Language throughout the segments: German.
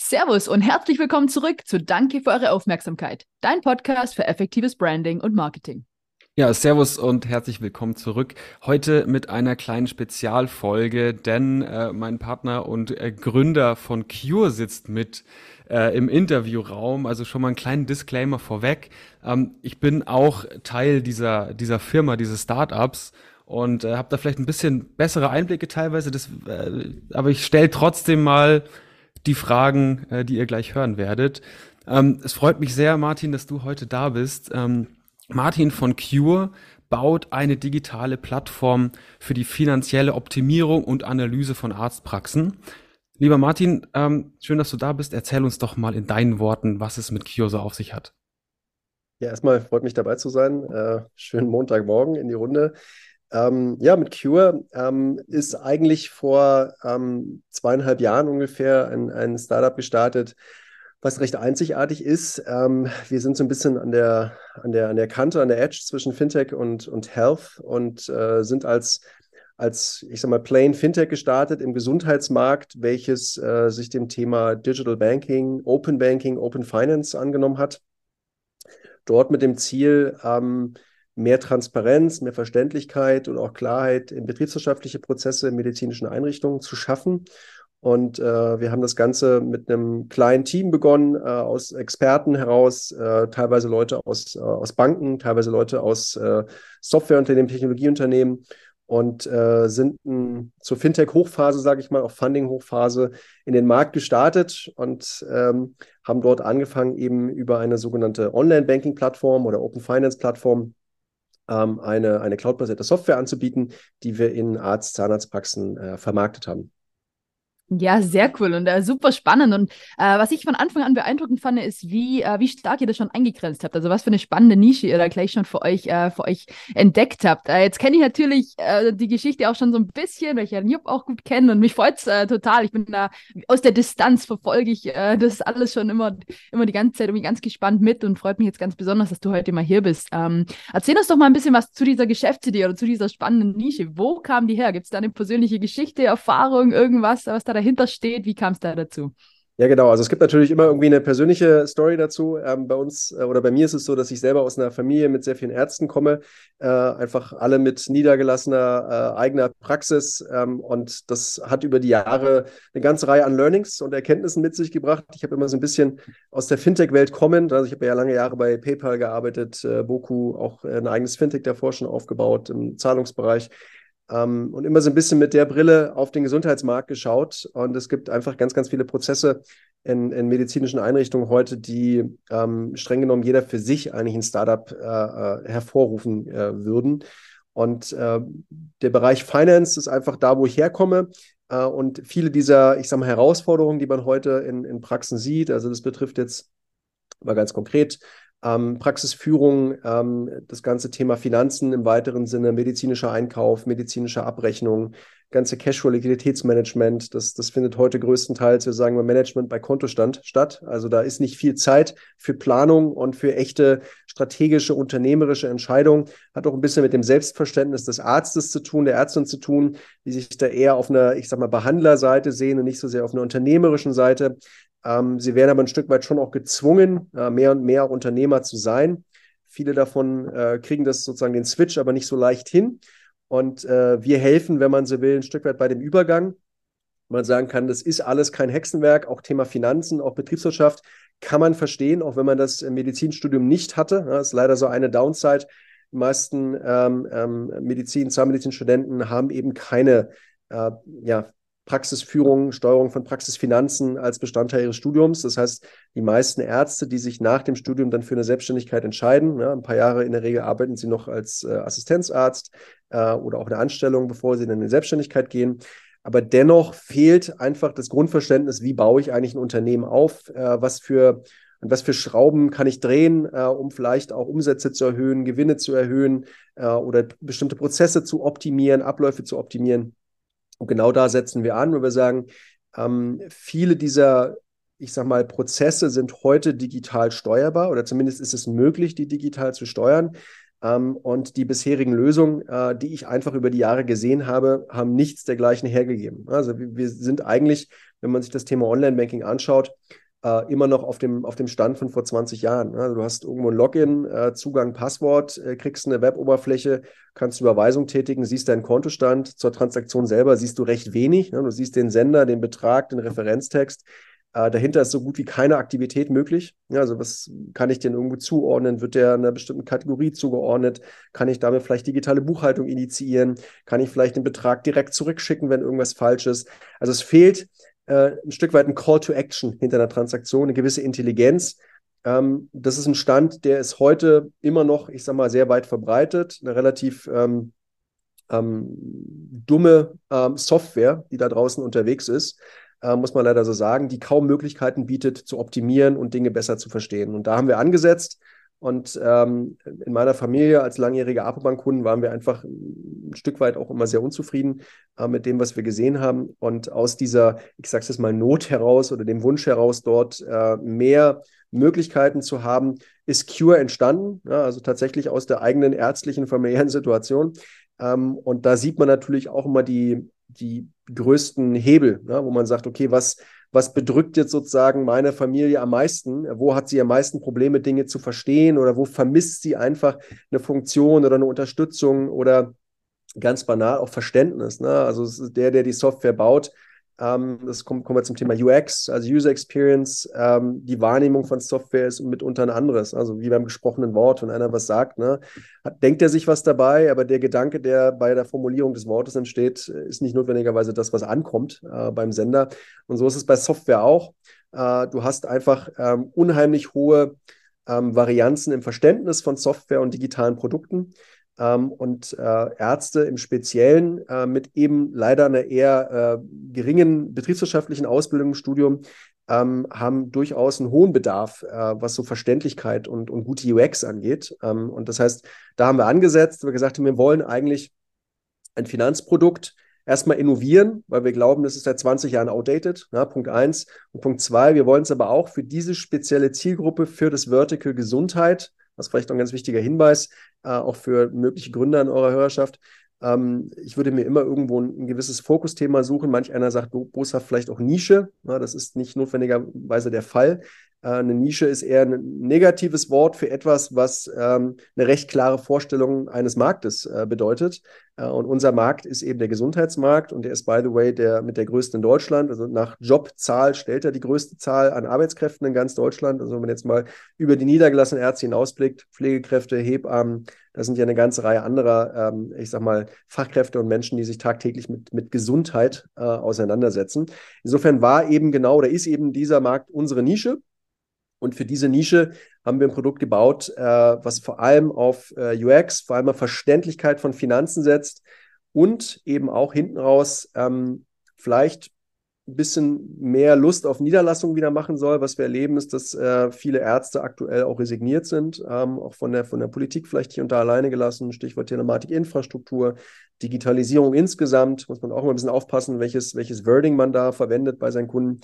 Servus und herzlich willkommen zurück zu Danke für eure Aufmerksamkeit, dein Podcast für effektives Branding und Marketing. Ja, Servus und herzlich willkommen zurück. Heute mit einer kleinen Spezialfolge, denn äh, mein Partner und äh, Gründer von Cure sitzt mit äh, im Interviewraum. Also schon mal einen kleinen Disclaimer vorweg. Ähm, ich bin auch Teil dieser, dieser Firma, dieses Startups und äh, habe da vielleicht ein bisschen bessere Einblicke teilweise. Das, äh, aber ich stelle trotzdem mal die Fragen, äh, die ihr gleich hören werdet. Ähm, es freut mich sehr, Martin, dass du heute da bist. Ähm, Martin von Cure baut eine digitale Plattform für die finanzielle Optimierung und Analyse von Arztpraxen. Lieber Martin, ähm, schön, dass du da bist. Erzähl uns doch mal in deinen Worten, was es mit Cure so auf sich hat. Ja, erstmal freut mich dabei zu sein. Äh, schönen Montagmorgen in die Runde. Ähm, ja, mit Cure ähm, ist eigentlich vor ähm, zweieinhalb Jahren ungefähr ein, ein Startup gestartet, was recht einzigartig ist. Ähm, wir sind so ein bisschen an der, an der, an der Kante, an der Edge zwischen Fintech und, und Health und äh, sind als, als, ich sag mal, Plain Fintech gestartet im Gesundheitsmarkt, welches äh, sich dem Thema Digital Banking, Open Banking, Open Finance angenommen hat. Dort mit dem Ziel, ähm, mehr Transparenz, mehr Verständlichkeit und auch Klarheit in betriebswirtschaftliche Prozesse in medizinischen Einrichtungen zu schaffen. Und äh, wir haben das Ganze mit einem kleinen Team begonnen, äh, aus Experten heraus, äh, teilweise Leute aus, äh, aus Banken, teilweise Leute aus äh, Softwareunternehmen, Technologieunternehmen und äh, sind n, zur Fintech-Hochphase, sage ich mal, auch Funding-Hochphase in den Markt gestartet und ähm, haben dort angefangen, eben über eine sogenannte Online-Banking-Plattform oder Open Finance-Plattform ähm, eine, eine cloud-basierte Software anzubieten, die wir in Arzt-Zahnarztpraxen äh, vermarktet haben. Ja, sehr cool und äh, super spannend. Und äh, was ich von Anfang an beeindruckend fand, ist, wie, äh, wie stark ihr das schon eingegrenzt habt. Also was für eine spannende Nische ihr da gleich schon für euch, äh, für euch entdeckt habt. Äh, jetzt kenne ich natürlich äh, die Geschichte auch schon so ein bisschen, weil ich ja Jupp auch gut kenne und mich freut's äh, total. Ich bin da aus der Distanz verfolge ich das alles schon immer, immer die ganze Zeit irgendwie ganz gespannt mit und freut mich jetzt ganz besonders, dass du heute mal hier bist. Ähm, erzähl uns doch mal ein bisschen was zu dieser Geschäftsidee oder zu dieser spannenden Nische. Wo kam die her? Gibt es da eine persönliche Geschichte, Erfahrung, irgendwas, was da dahinter steht. Wie kam es da dazu? Ja, genau. Also es gibt natürlich immer irgendwie eine persönliche Story dazu. Ähm, bei uns äh, oder bei mir ist es so, dass ich selber aus einer Familie mit sehr vielen Ärzten komme, äh, einfach alle mit niedergelassener äh, eigener Praxis. Ähm, und das hat über die Jahre eine ganze Reihe an Learnings und Erkenntnissen mit sich gebracht. Ich habe immer so ein bisschen aus der Fintech-Welt kommend, also ich habe ja lange Jahre bei PayPal gearbeitet, äh, Boku auch ein eigenes Fintech davor schon aufgebaut im Zahlungsbereich ähm, und immer so ein bisschen mit der Brille auf den Gesundheitsmarkt geschaut. Und es gibt einfach ganz, ganz viele Prozesse in, in medizinischen Einrichtungen heute, die ähm, streng genommen jeder für sich eigentlich ein Startup äh, äh hervorrufen äh, würden. Und äh, der Bereich Finance ist einfach da, wo ich herkomme. Äh, und viele dieser, ich sage mal, Herausforderungen, die man heute in, in Praxen sieht, also das betrifft jetzt mal ganz konkret ähm, Praxisführung, ähm, das ganze Thema Finanzen im weiteren Sinne, medizinischer Einkauf, medizinische Abrechnung, ganze Cashflow-Liquiditätsmanagement, das, das findet heute größtenteils, wir sagen mal, Management bei Kontostand statt. Also da ist nicht viel Zeit für Planung und für echte strategische, unternehmerische Entscheidungen. Hat auch ein bisschen mit dem Selbstverständnis des Arztes zu tun, der Ärztin zu tun, die sich da eher auf einer, ich sag mal, Behandlerseite sehen und nicht so sehr auf einer unternehmerischen Seite. Ähm, sie werden aber ein Stück weit schon auch gezwungen, äh, mehr und mehr Unternehmer zu sein. Viele davon äh, kriegen das sozusagen den Switch aber nicht so leicht hin. Und äh, wir helfen, wenn man so will, ein Stück weit bei dem Übergang. Man sagen kann, das ist alles kein Hexenwerk, auch Thema Finanzen, auch Betriebswirtschaft kann man verstehen, auch wenn man das Medizinstudium nicht hatte. Das ist leider so eine Downside. Die meisten ähm, ähm, Medizin, Zahnmedizinstudenten haben eben keine äh, ja, Praxisführung, Steuerung von Praxisfinanzen als Bestandteil ihres Studiums. Das heißt, die meisten Ärzte, die sich nach dem Studium dann für eine Selbstständigkeit entscheiden, ja, ein paar Jahre in der Regel arbeiten sie noch als äh, Assistenzarzt äh, oder auch eine Anstellung, bevor sie dann in die Selbstständigkeit gehen. Aber dennoch fehlt einfach das Grundverständnis, wie baue ich eigentlich ein Unternehmen auf, äh, was für und was für Schrauben kann ich drehen, äh, um vielleicht auch Umsätze zu erhöhen, Gewinne zu erhöhen äh, oder bestimmte Prozesse zu optimieren, Abläufe zu optimieren. Und genau da setzen wir an, wo wir sagen, ähm, viele dieser, ich sag mal, Prozesse sind heute digital steuerbar oder zumindest ist es möglich, die digital zu steuern. Ähm, und die bisherigen Lösungen, äh, die ich einfach über die Jahre gesehen habe, haben nichts dergleichen hergegeben. Also wir, wir sind eigentlich wenn man sich das Thema Online-Banking anschaut, äh, immer noch auf dem, auf dem Stand von vor 20 Jahren. Also du hast irgendwo ein Login, äh, Zugang, Passwort, äh, kriegst eine Weboberfläche, kannst Überweisung tätigen, siehst deinen Kontostand. Zur Transaktion selber siehst du recht wenig. Ne? Du siehst den Sender, den Betrag, den Referenztext. Äh, dahinter ist so gut wie keine Aktivität möglich. Ja, also was kann ich denn irgendwo zuordnen? Wird der einer bestimmten Kategorie zugeordnet? Kann ich damit vielleicht digitale Buchhaltung initiieren? Kann ich vielleicht den Betrag direkt zurückschicken, wenn irgendwas falsch ist? Also es fehlt äh, ein Stück weit ein Call to Action hinter einer Transaktion, eine gewisse Intelligenz. Ähm, das ist ein Stand, der ist heute immer noch, ich sag mal, sehr weit verbreitet. Eine relativ ähm, ähm, dumme ähm, Software, die da draußen unterwegs ist, äh, muss man leider so sagen, die kaum Möglichkeiten bietet, zu optimieren und Dinge besser zu verstehen. Und da haben wir angesetzt. Und ähm, in meiner Familie als langjährige Apobank-Kunden waren wir einfach ein Stück weit auch immer sehr unzufrieden äh, mit dem, was wir gesehen haben. Und aus dieser, ich sage es jetzt mal, Not heraus oder dem Wunsch heraus, dort äh, mehr Möglichkeiten zu haben, ist Cure entstanden. Ja, also tatsächlich aus der eigenen ärztlichen, familiären Situation. Ähm, und da sieht man natürlich auch immer die, die größten Hebel, ja, wo man sagt, okay, was was bedrückt jetzt sozusagen meine Familie am meisten? Wo hat sie am meisten Probleme, Dinge zu verstehen oder wo vermisst sie einfach eine Funktion oder eine Unterstützung oder ganz banal auch Verständnis? Ne? Also der, der die Software baut, ähm, das kommt, kommen wir zum Thema UX, also User Experience. Ähm, die Wahrnehmung von Software ist mitunter ein anderes. Also wie beim gesprochenen Wort, wenn einer was sagt, ne, hat, denkt er sich was dabei, aber der Gedanke, der bei der Formulierung des Wortes entsteht, ist nicht notwendigerweise das, was ankommt äh, beim Sender. Und so ist es bei Software auch. Äh, du hast einfach ähm, unheimlich hohe ähm, Varianzen im Verständnis von Software und digitalen Produkten ähm, und äh, Ärzte im Speziellen äh, mit eben leider einer eher äh, geringen betriebswirtschaftlichen Ausbildung im Studium ähm, haben durchaus einen hohen Bedarf, äh, was so Verständlichkeit und, und gute UX angeht. Ähm, und das heißt, da haben wir angesetzt, wir gesagt haben, wir wollen eigentlich ein Finanzprodukt erstmal innovieren, weil wir glauben, das ist seit 20 Jahren outdated. Ja, Punkt eins. Und Punkt zwei, wir wollen es aber auch für diese spezielle Zielgruppe, für das Vertical Gesundheit, ist vielleicht noch ein ganz wichtiger Hinweis, äh, auch für mögliche Gründer in eurer Hörerschaft. Ähm, ich würde mir immer irgendwo ein, ein gewisses Fokusthema suchen. Manch einer sagt boshaft vielleicht auch Nische. Ja, das ist nicht notwendigerweise der Fall. Äh, eine Nische ist eher ein negatives Wort für etwas, was ähm, eine recht klare Vorstellung eines Marktes äh, bedeutet. Äh, und unser Markt ist eben der Gesundheitsmarkt und der ist, by the way, der mit der größten in Deutschland. Also nach Jobzahl stellt er die größte Zahl an Arbeitskräften in ganz Deutschland. Also wenn man jetzt mal über die niedergelassenen Ärzte hinausblickt, Pflegekräfte, Hebammen, da sind ja eine ganze Reihe anderer, ähm, ich sag mal, Fachkräfte und Menschen, die sich tagtäglich mit, mit Gesundheit äh, auseinandersetzen. Insofern war eben genau oder ist eben dieser Markt unsere Nische. Und für diese Nische haben wir ein Produkt gebaut, äh, was vor allem auf äh, UX, vor allem auf Verständlichkeit von Finanzen setzt und eben auch hinten raus ähm, vielleicht ein bisschen mehr Lust auf Niederlassung wieder machen soll. Was wir erleben, ist, dass äh, viele Ärzte aktuell auch resigniert sind, ähm, auch von der, von der Politik vielleicht hier und da alleine gelassen. Stichwort Telematik, Infrastruktur, Digitalisierung insgesamt. Muss man auch mal ein bisschen aufpassen, welches, welches Wording man da verwendet bei seinen Kunden.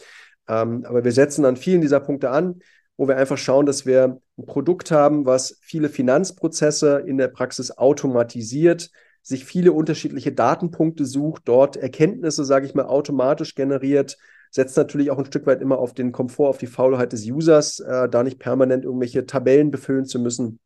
Ähm, aber wir setzen an vielen dieser Punkte an wo wir einfach schauen, dass wir ein Produkt haben, was viele Finanzprozesse in der Praxis automatisiert, sich viele unterschiedliche Datenpunkte sucht, dort Erkenntnisse, sage ich mal, automatisch generiert, setzt natürlich auch ein Stück weit immer auf den Komfort, auf die Faulheit des Users, äh, da nicht permanent irgendwelche Tabellen befüllen zu müssen.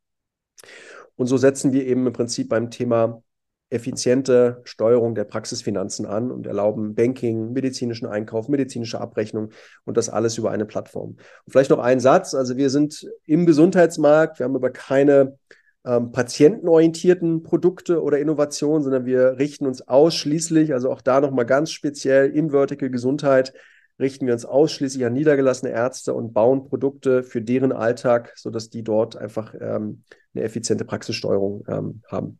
Und so setzen wir eben im Prinzip beim Thema effiziente Steuerung der Praxisfinanzen an und erlauben Banking, medizinischen Einkauf, medizinische Abrechnung und das alles über eine Plattform. Und vielleicht noch ein Satz. Also wir sind im Gesundheitsmarkt, wir haben aber keine ähm, patientenorientierten Produkte oder Innovationen, sondern wir richten uns ausschließlich, also auch da nochmal ganz speziell im Vertical Gesundheit, richten wir uns ausschließlich an niedergelassene Ärzte und bauen Produkte für deren Alltag, sodass die dort einfach ähm, eine effiziente Praxissteuerung ähm, haben.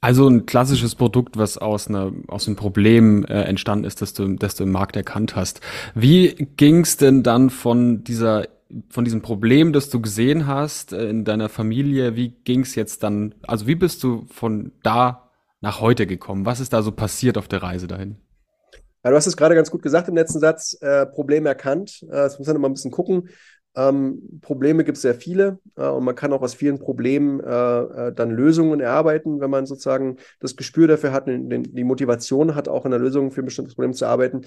Also ein klassisches Produkt, was aus, einer, aus einem Problem äh, entstanden ist, das du, das du im Markt erkannt hast. Wie ging es denn dann von dieser von diesem Problem, das du gesehen hast äh, in deiner Familie, wie ging es jetzt dann, also wie bist du von da nach heute gekommen? Was ist da so passiert auf der Reise dahin? Ja, du hast es gerade ganz gut gesagt im letzten Satz, äh, Problem erkannt. Äh, das muss man immer ein bisschen gucken. Ähm, Probleme gibt es sehr viele äh, und man kann auch aus vielen Problemen äh, äh, dann Lösungen erarbeiten, wenn man sozusagen das Gespür dafür hat, den, den, die Motivation hat, auch in der Lösung für ein bestimmtes Problem zu arbeiten.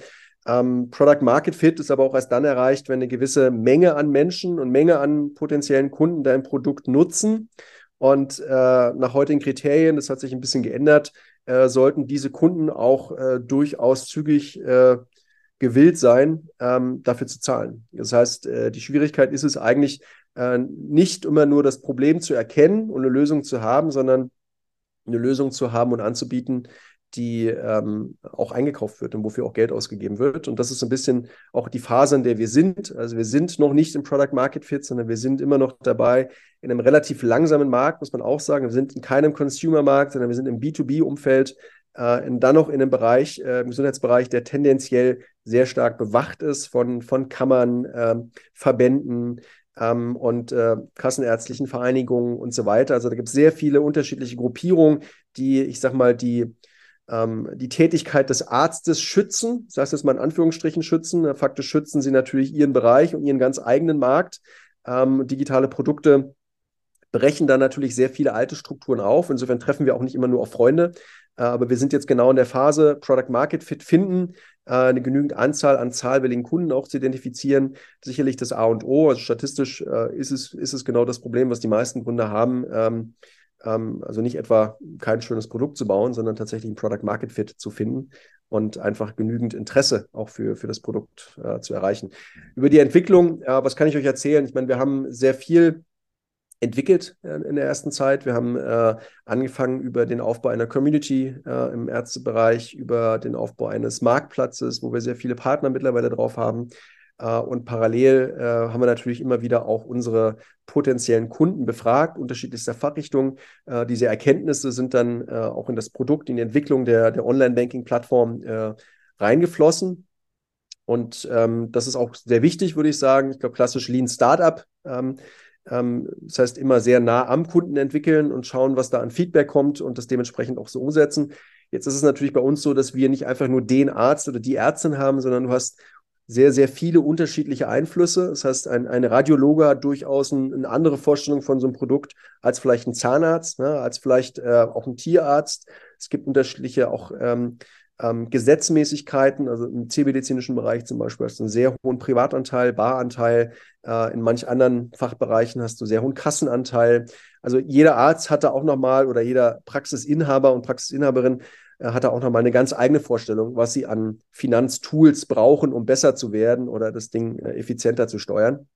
Ähm, Product Market Fit ist aber auch erst dann erreicht, wenn eine gewisse Menge an Menschen und Menge an potenziellen Kunden dein Produkt nutzen. Und äh, nach heutigen Kriterien, das hat sich ein bisschen geändert, äh, sollten diese Kunden auch äh, durchaus zügig gewillt sein, ähm, dafür zu zahlen. Das heißt, äh, die Schwierigkeit ist es eigentlich äh, nicht immer nur das Problem zu erkennen und eine Lösung zu haben, sondern eine Lösung zu haben und anzubieten, die ähm, auch eingekauft wird und wofür auch Geld ausgegeben wird. Und das ist ein bisschen auch die Phase, in der wir sind. Also wir sind noch nicht im Product Market Fit, sondern wir sind immer noch dabei in einem relativ langsamen Markt, muss man auch sagen. Wir sind in keinem Consumer-Markt, sondern wir sind im B2B-Umfeld äh, dann noch in einem Bereich, äh, im Gesundheitsbereich, der tendenziell sehr stark bewacht ist von, von Kammern, äh, Verbänden ähm, und äh, kassenärztlichen Vereinigungen und so weiter. Also da gibt es sehr viele unterschiedliche Gruppierungen, die, ich sag mal, die ähm, die Tätigkeit des Arztes schützen, das heißt jetzt mal in Anführungsstrichen schützen. Faktisch schützen sie natürlich ihren Bereich und ihren ganz eigenen Markt. Ähm, digitale Produkte brechen da natürlich sehr viele alte Strukturen auf. Insofern treffen wir auch nicht immer nur auf Freunde, äh, aber wir sind jetzt genau in der Phase, Product Market Fit finden, äh, eine genügend Anzahl an zahlwilligen Kunden auch zu identifizieren. Sicherlich das A und O. Also statistisch äh, ist, es, ist es genau das Problem, was die meisten Gründer haben. Ähm, ähm, also nicht etwa kein schönes Produkt zu bauen, sondern tatsächlich ein Product Market Fit zu finden und einfach genügend Interesse auch für, für das Produkt zu erreichen. Über die Entwicklung, was kann ich euch erzählen? Ich meine, wir haben sehr viel entwickelt äh, in der ersten Zeit. Wir haben äh, angefangen über den Aufbau einer Community äh, im Ärztebereich, über den Aufbau eines Marktplatzes, wo wir sehr viele Partner mittlerweile drauf haben. Äh, und parallel äh, haben wir natürlich immer wieder auch unsere potenziellen Kunden befragt, unterschiedlichster Fachrichtungen. Äh, diese Erkenntnisse sind dann auch in das Produkt, in die Entwicklung der, der Online-Banking-Plattform reingeflossen. Und ähm, das ist auch sehr wichtig, würde ich sagen. Ich glaube, klassisch Lean Startup. Ähm, das heißt, immer sehr nah am Kunden entwickeln und schauen, was da an Feedback kommt und das dementsprechend auch so umsetzen. Jetzt ist es natürlich bei uns so, dass wir nicht einfach nur den Arzt oder die Ärztin haben, sondern du hast sehr, sehr viele unterschiedliche Einflüsse. Das heißt, ein, ein Radiologe hat durchaus ein, eine andere Vorstellung von so einem Produkt als vielleicht ein Zahnarzt, ne, als vielleicht äh, auch ein Tierarzt. Es gibt unterschiedliche auch ähm, ähm, Gesetzmäßigkeiten, also im zivilmedizinischen Bereich zum Beispiel hast du einen sehr hohen Privatanteil, Baranteil, äh, in manch anderen Fachbereichen hast du sehr hohen Kassenanteil. Also jeder Arzt hatte auch nochmal oder jeder Praxisinhaber und Praxisinhaberin äh, hat da auch nochmal eine ganz eigene Vorstellung, was sie an Finanztools brauchen, um besser zu werden oder das Ding äh, effizienter zu steuern.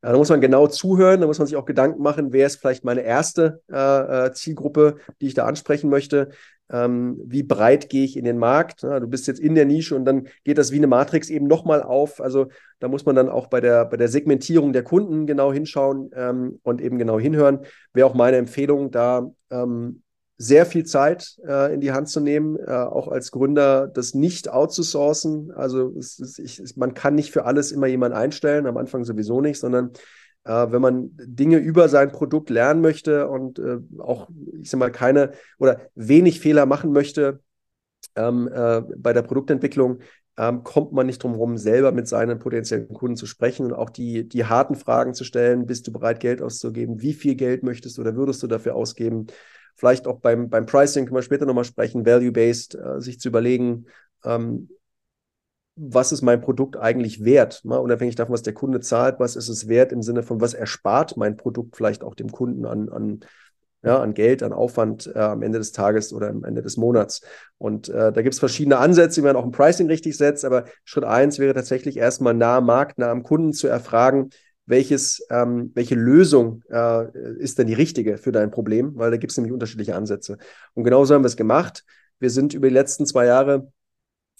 Da muss man genau zuhören, da muss man sich auch Gedanken machen, wer ist vielleicht meine erste äh, äh Zielgruppe, die ich da ansprechen möchte ähm, wie breit gehe ich in den Markt. Ja, du bist jetzt in der Nische und dann geht das wie eine Matrix eben nochmal auf. Also da muss man dann auch bei der, bei der Segmentierung der Kunden genau hinschauen ähm, und eben genau hinhören. Wäre auch meine Empfehlung, da ähm, sehr viel Zeit äh, in die Hand zu nehmen, äh, auch als Gründer das nicht outzusourcen. Also es, es, ich, man kann nicht für alles immer jemanden einstellen, am Anfang sowieso nicht, sondern äh, wenn man Dinge über sein Produkt lernen möchte und äh, auch, ich sag mal, keine oder wenig Fehler machen möchte ähm, äh, bei der Produktentwicklung, ähm, kommt man nicht drum herum, selber mit seinen potenziellen Kunden zu sprechen und auch die, die harten Fragen zu stellen. Bist du bereit, Geld auszugeben? Wie viel Geld möchtest du oder würdest du dafür ausgeben? Vielleicht auch beim, beim Pricing können wir später nochmal sprechen, value-based, äh, sich zu überlegen, ähm, was ist mein Produkt eigentlich wert? Mal unabhängig davon, was der Kunde zahlt, was ist es wert im Sinne von, was erspart mein Produkt vielleicht auch dem Kunden an, an, ja, an Geld, an Aufwand äh, am Ende des Tages oder am Ende des Monats. Und äh, da gibt es verschiedene Ansätze, wie man auch ein Pricing richtig setzt. Aber Schritt eins wäre tatsächlich erstmal nah am Markt, nah am Kunden zu erfragen, welches, ähm, welche Lösung äh, ist denn die richtige für dein Problem, weil da gibt es nämlich unterschiedliche Ansätze. Und genauso haben wir es gemacht. Wir sind über die letzten zwei Jahre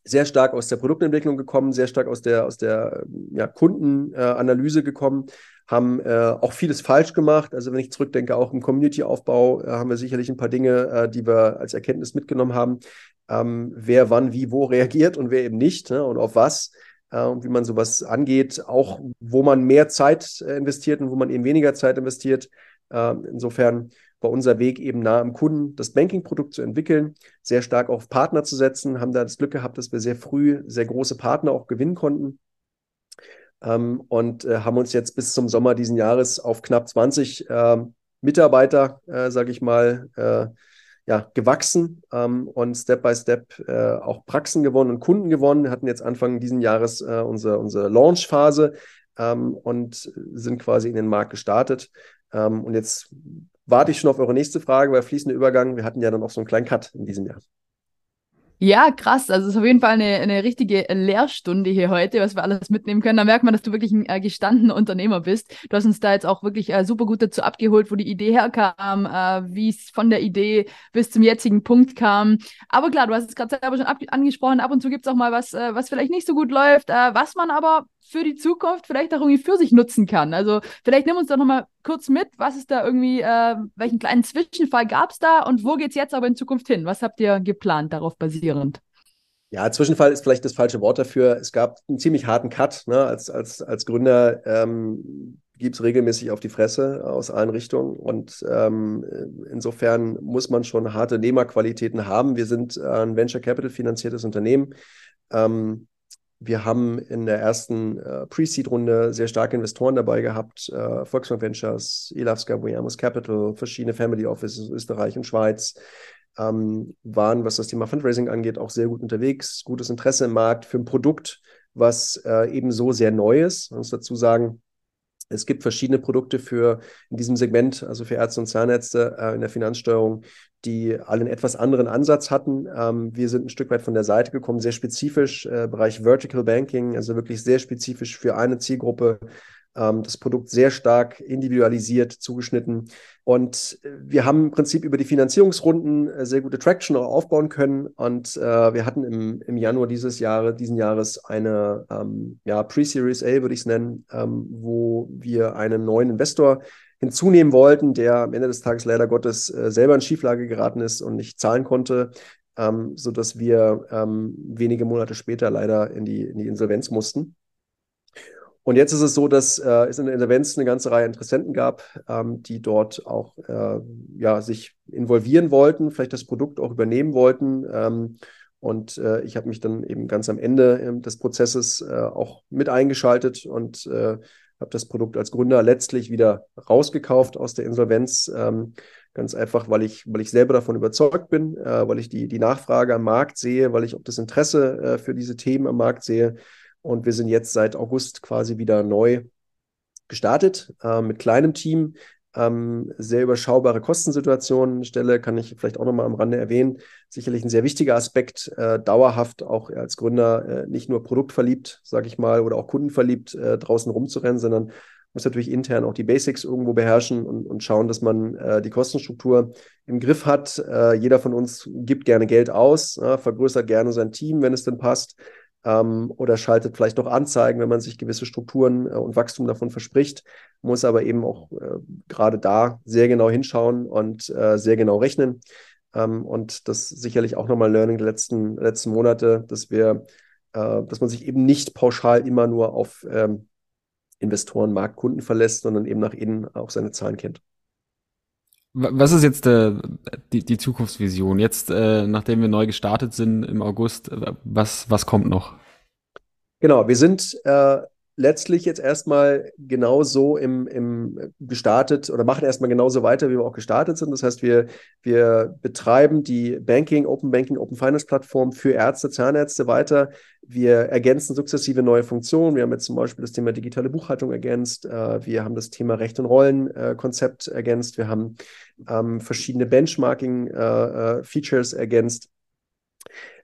sehr stark aus der Produktentwicklung gekommen, sehr stark aus der, aus der ja, Kundenanalyse äh, gekommen, haben äh, auch vieles falsch gemacht. Also wenn ich zurückdenke, auch im Community-Aufbau äh, haben wir sicherlich ein paar Dinge, äh, die wir als Erkenntnis mitgenommen haben, ähm, wer wann, wie, wo reagiert und wer eben nicht ne, und auf was und wie man sowas angeht, auch wo man mehr Zeit äh, investiert und wo man eben weniger Zeit investiert. Ähm, insofern war unser Weg eben nah am Kunden, das Banking-Produkt zu entwickeln, sehr stark auf Partner zu setzen, haben da das Glück gehabt, dass wir sehr früh sehr große Partner auch gewinnen konnten. ähm, und äh, haben uns jetzt bis zum Sommer diesen Jahres auf knapp 20 äh, Mitarbeiter, äh, sage ich mal, äh, ja, gewachsen ähm, und Step by Step äh, auch Praxen gewonnen und Kunden gewonnen. Wir hatten jetzt Anfang diesen Jahres äh, unsere, unsere Launch-Phase ähm, und sind quasi in den Markt gestartet. Ähm, und jetzt warte ich schon auf eure nächste Frage, weil fließender Übergang, wir hatten ja dann auch so einen kleinen Cut in diesem Jahr. Ja, krass. Also es ist auf jeden Fall eine, eine richtige Lehrstunde hier heute, was wir alles mitnehmen können. Da merkt man, dass du wirklich ein äh, gestandener Unternehmer bist. Du hast uns da jetzt auch wirklich äh, super gut dazu abgeholt, wo die Idee herkam, äh, wie es von der Idee bis zum jetzigen Punkt kam. Aber klar, du hast es gerade selber schon angesprochen, ab und zu gibt es auch mal was, äh, was vielleicht nicht so gut läuft, äh, was man aber für die Zukunft vielleicht auch irgendwie für sich nutzen kann. Also vielleicht nimm uns doch nochmal kurz mit, was ist da irgendwie, äh, welchen kleinen Zwischenfall gab es da und wo geht es jetzt aber in Zukunft hin? Was habt ihr geplant darauf basierend? Ja, Zwischenfall ist vielleicht das falsche Wort dafür. Es gab einen ziemlich harten Cut. Ne? Als, als, als Gründer ähm, gibt es regelmäßig auf die Fresse aus allen Richtungen. Und ähm, insofern muss man schon harte Nehmerqualitäten haben. Wir sind ein Venture Capital finanziertes Unternehmen. Ähm, wir haben in der ersten äh, Pre-Seed-Runde sehr starke Investoren dabei gehabt. Äh, Volksbank Ventures, Elavska, Voyamus Capital, verschiedene Family Offices, Österreich und Schweiz. Ähm, waren, was das Thema Fundraising angeht, auch sehr gut unterwegs. Gutes Interesse im Markt für ein Produkt, was äh, eben so sehr neu ist. Man muss dazu sagen, es gibt verschiedene Produkte für in diesem Segment, also für Ärzte und Zahnärzte äh, in der Finanzsteuerung, die alle einen etwas anderen Ansatz hatten. Ähm, wir sind ein Stück weit von der Seite gekommen, sehr spezifisch, äh, Bereich Vertical Banking, also wirklich sehr spezifisch für eine Zielgruppe das Produkt sehr stark individualisiert, zugeschnitten. Und wir haben im Prinzip über die Finanzierungsrunden äh, sehr gute Traction auch aufbauen können. Und äh, wir hatten im, im Januar dieses Jahres, diesen Jahres eine ähm, ja, Pre-Series A, würde ich es nennen, ähm, wo wir einen neuen Investor hinzunehmen wollten, der am Ende des Tages leider Gottes äh, selber in Schieflage geraten ist und nicht zahlen konnte, ähm, sodass wir ähm, wenige Monate später leider in die, in die Insolvenz mussten. Und jetzt ist es so, dass äh, es in der Insolvenz eine ganze Reihe Interessenten gab, ähm, die dort auch äh, ja, sich involvieren wollten, vielleicht das Produkt auch übernehmen wollten. Ähm, und äh, ich habe mich dann eben ganz am Ende äh, des Prozesses äh, auch mit eingeschaltet und äh, habe das Produkt als Gründer letztlich wieder rausgekauft aus der Insolvenz. Ähm, ganz einfach, weil ich, weil ich selber davon überzeugt bin, weil ich die, die Nachfrage am Markt sehe, weil ich auch das Interesse für diese Themen am Markt sehe und wir sind jetzt seit August quasi wieder neu gestartet äh, mit kleinem Team. Ähm, sehr überschaubare Kostensituation. Stelle kann ich vielleicht auch nochmal am Rande erwähnen. Sicherlich ein sehr wichtiger Aspekt, äh, dauerhaft auch als Gründer äh, nicht nur produktverliebt, sage ich mal, oder auch kundenverliebt äh, draußen rumzurennen, sondern muss natürlich intern auch die Basics irgendwo beherrschen und, und schauen, dass man äh, die Kostenstruktur im Griff hat. Äh, jeder von uns gibt gerne Geld aus, vergrößert gerne sein Team, wenn es denn passt ähm, oder schaltet vielleicht noch Anzeigen, wenn man sich gewisse Strukturen äh, und Wachstum davon verspricht, muss aber eben auch äh, gerade da sehr genau hinschauen und äh, sehr genau rechnen. Ähm, und das ist sicherlich auch nochmal Learning der letzten, letzten Monate, dass wir, äh, dass man sich eben nicht pauschal immer nur auf ähm, Investoren, Marktkunden verlässt, sondern eben nach innen auch seine Zahlen kennt. Was ist jetzt äh, die, die Zukunftsvision? Jetzt, äh, nachdem wir neu gestartet sind im August, äh, was, was kommt noch? Genau, wir sind äh, letztlich jetzt erstmal genauso im, im gestartet oder machen erstmal genauso weiter, wie wir auch gestartet sind. Das heißt, wir, wir betreiben die Banking, Open Banking, Open Finance Plattform für Ärzte, Zahnärzte weiter. Wir ergänzen sukzessive neue Funktionen. Wir haben jetzt zum Beispiel das Thema digitale Buchhaltung ergänzt. Äh, wir haben das Thema Recht und Rollen äh, Konzept ergänzt. Wir haben ähm, verschiedene Benchmarking-Features äh, ergänzt.